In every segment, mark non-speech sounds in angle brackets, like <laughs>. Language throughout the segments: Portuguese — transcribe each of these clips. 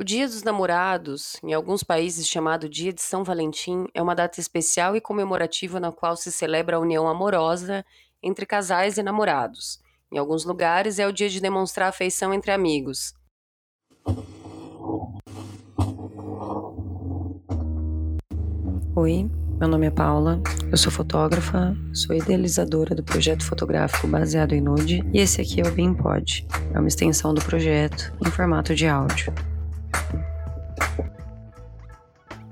O Dia dos Namorados, em alguns países chamado Dia de São Valentim, é uma data especial e comemorativa na qual se celebra a união amorosa entre casais e namorados. Em alguns lugares é o dia de demonstrar afeição entre amigos. Oi, meu nome é Paula, eu sou fotógrafa, sou idealizadora do projeto fotográfico baseado em nude e esse aqui é o BeamPod, é uma extensão do projeto em formato de áudio.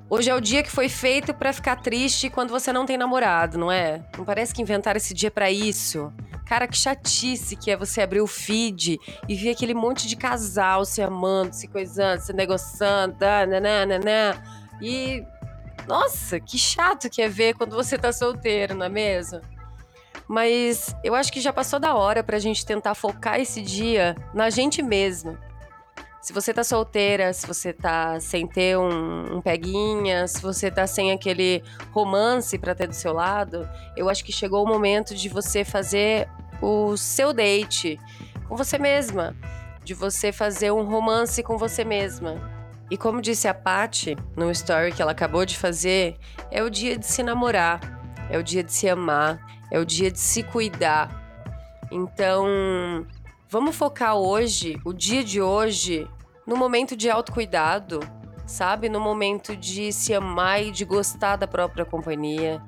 Hoje é o dia que foi feito para ficar triste quando você não tem namorado, não é? Não parece que inventaram esse dia para isso? Cara, que chatice que é você abrir o feed e ver aquele monte de casal se amando, se coisando, se negociando, nananana. E. Nossa, que chato que é ver quando você tá solteiro, não é mesmo? Mas eu acho que já passou da hora pra gente tentar focar esse dia na gente mesma se você tá solteira, se você tá sem ter um, um peguinha, se você tá sem aquele romance para ter do seu lado, eu acho que chegou o momento de você fazer o seu date com você mesma, de você fazer um romance com você mesma. E como disse a Paty no story que ela acabou de fazer, é o dia de se namorar, é o dia de se amar, é o dia de se cuidar. Então, vamos focar hoje, o dia de hoje, no momento de autocuidado, sabe? No momento de se amar e de gostar da própria companhia.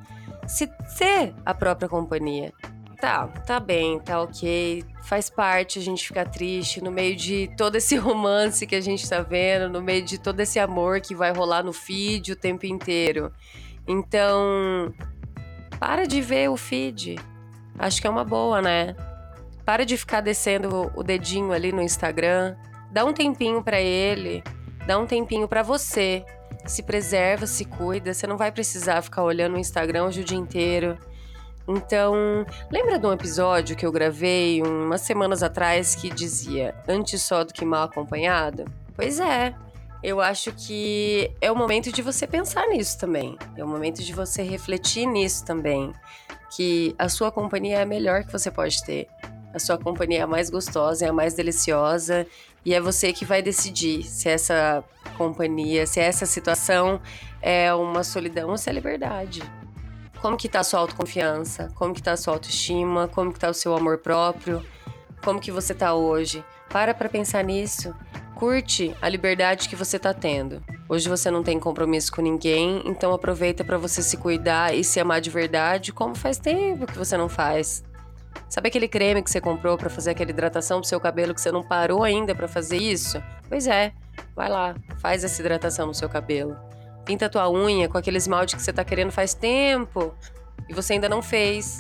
Se ser a própria companhia. Tá, tá bem, tá ok. Faz parte a gente ficar triste no meio de todo esse <laughs> romance que a gente tá vendo, no meio de todo esse amor que vai rolar no feed o tempo inteiro. Então, para de ver o feed. Acho que é uma boa, né? Para de ficar descendo o dedinho ali no Instagram. Dá um tempinho para ele, dá um tempinho para você. Se preserva, se cuida, você não vai precisar ficar olhando o Instagram hoje o dia inteiro. Então, lembra de um episódio que eu gravei umas semanas atrás que dizia antes só do que mal acompanhado? Pois é, eu acho que é o momento de você pensar nisso também. É o momento de você refletir nisso também. Que a sua companhia é a melhor que você pode ter. A sua companhia é a mais gostosa, é a mais deliciosa e é você que vai decidir se essa companhia, se essa situação é uma solidão ou se é liberdade. Como que tá a sua autoconfiança? Como que tá a sua autoestima? Como que tá o seu amor próprio? Como que você tá hoje? Para para pensar nisso. Curte a liberdade que você tá tendo. Hoje você não tem compromisso com ninguém, então aproveita para você se cuidar e se amar de verdade, como faz tempo que você não faz. Sabe aquele creme que você comprou para fazer aquela hidratação pro seu cabelo que você não parou ainda para fazer isso? Pois é, vai lá, faz essa hidratação no seu cabelo. Pinta tua unha com aquele esmalte que você tá querendo faz tempo e você ainda não fez.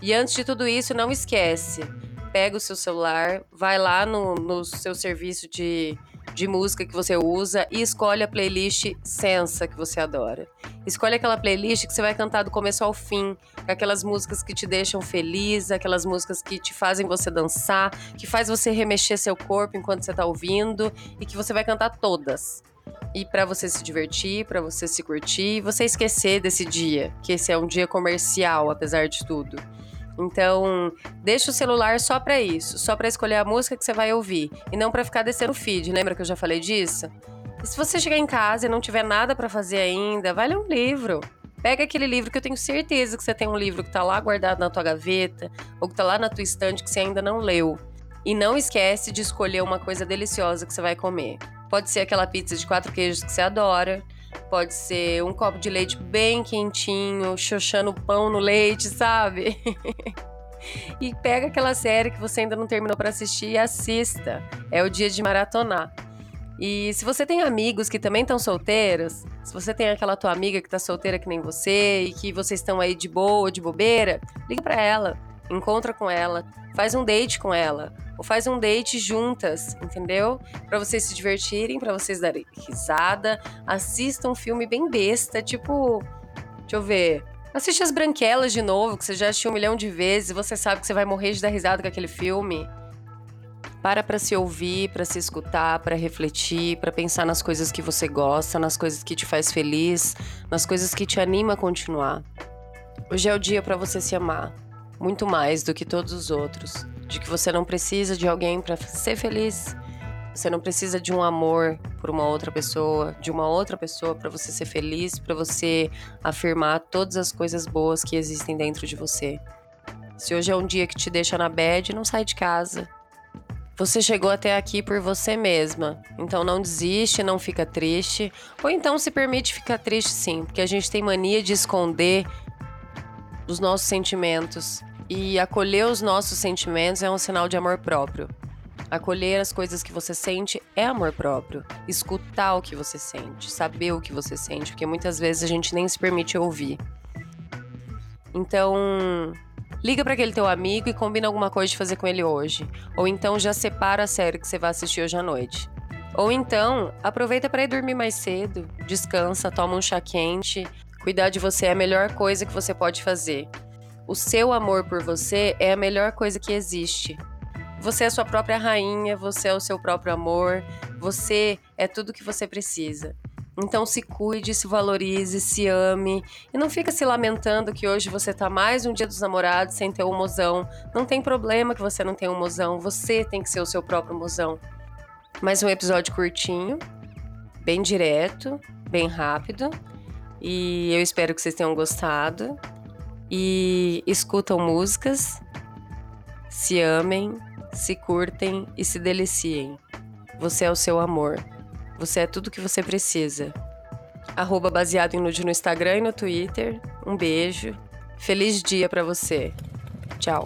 E antes de tudo isso, não esquece. Pega o seu celular, vai lá no, no seu serviço de de música que você usa e escolhe a playlist Sensa que você adora. Escolhe aquela playlist que você vai cantar do começo ao fim, aquelas músicas que te deixam feliz, aquelas músicas que te fazem você dançar, que faz você remexer seu corpo enquanto você tá ouvindo e que você vai cantar todas. E para você se divertir, para você se curtir, você esquecer desse dia, que esse é um dia comercial, apesar de tudo. Então, deixa o celular só para isso, só para escolher a música que você vai ouvir e não para ficar descendo o feed. Lembra que eu já falei disso? E se você chegar em casa e não tiver nada para fazer ainda, vai ler um livro. Pega aquele livro que eu tenho certeza que você tem um livro que tá lá guardado na tua gaveta ou que tá lá na tua estante que você ainda não leu. E não esquece de escolher uma coisa deliciosa que você vai comer. Pode ser aquela pizza de quatro queijos que você adora, Pode ser um copo de leite bem quentinho, xoxando pão no leite, sabe? <laughs> e pega aquela série que você ainda não terminou para assistir e assista. É o dia de maratonar. E se você tem amigos que também estão solteiros, se você tem aquela tua amiga que tá solteira que nem você e que vocês estão aí de boa, de bobeira, liga para ela, encontra com ela, faz um date com ela, ou faz um date juntas, entendeu? Para vocês se divertirem, para vocês darem risada, assista um filme bem besta, tipo, deixa eu ver, assiste As Branquelas de novo, que você já assistiu um milhão de vezes, e você sabe que você vai morrer de dar risada com aquele filme. Para para se ouvir, para se escutar, para refletir, para pensar nas coisas que você gosta, nas coisas que te faz feliz, nas coisas que te anima a continuar. Hoje é o dia para você se amar, muito mais do que todos os outros de que você não precisa de alguém para ser feliz, Você não precisa de um amor por uma outra pessoa, de uma outra pessoa para você ser feliz, para você afirmar todas as coisas boas que existem dentro de você. Se hoje é um dia que te deixa na bed, não sai de casa. Você chegou até aqui por você mesma. Então não desiste, não fica triste. Ou então se permite ficar triste sim, porque a gente tem mania de esconder os nossos sentimentos. E acolher os nossos sentimentos é um sinal de amor próprio. Acolher as coisas que você sente é amor próprio. Escutar o que você sente, saber o que você sente, porque muitas vezes a gente nem se permite ouvir. Então, liga para aquele teu amigo e combina alguma coisa de fazer com ele hoje. Ou então já separa a série que você vai assistir hoje à noite. Ou então, aproveita para ir dormir mais cedo, descansa, toma um chá quente. Cuidar de você é a melhor coisa que você pode fazer. O seu amor por você é a melhor coisa que existe. Você é sua própria rainha, você é o seu próprio amor, você é tudo que você precisa. Então se cuide, se valorize, se ame e não fica se lamentando que hoje você tá mais um dia dos namorados sem ter um mozão. Não tem problema que você não tenha um mozão, você tem que ser o seu próprio mozão. Mais um episódio curtinho, bem direto, bem rápido. E eu espero que vocês tenham gostado. E escutam músicas, se amem se curtem e se deliciem. Você é o seu amor. Você é tudo que você precisa. Arroba baseado em nude no Instagram e no Twitter. Um beijo. Feliz dia para você. Tchau.